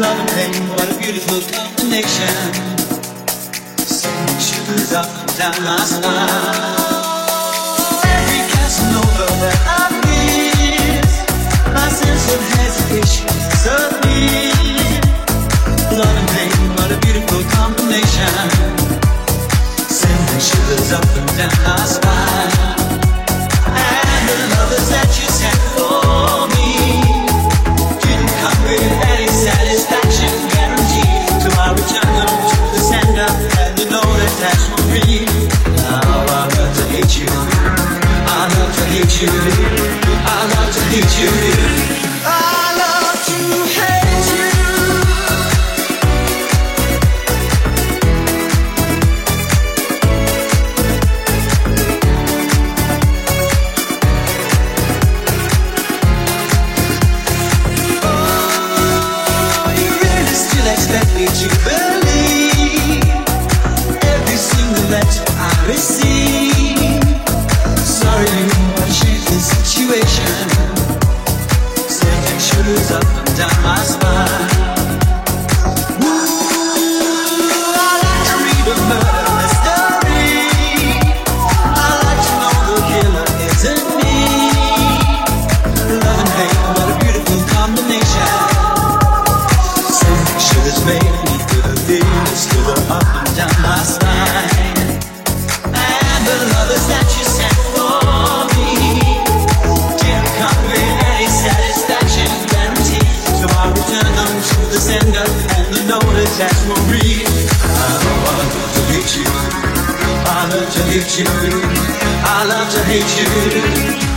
Love and thing. What a beautiful combination. Sending shivers up and down my spine. Every Casanova that I miss, my sense of hesitation suddenly. Love and pain, what a beautiful combination. Sending shivers up and down my spine. And the lovers that you. I want to meet you. love to hate you. I love to hate you.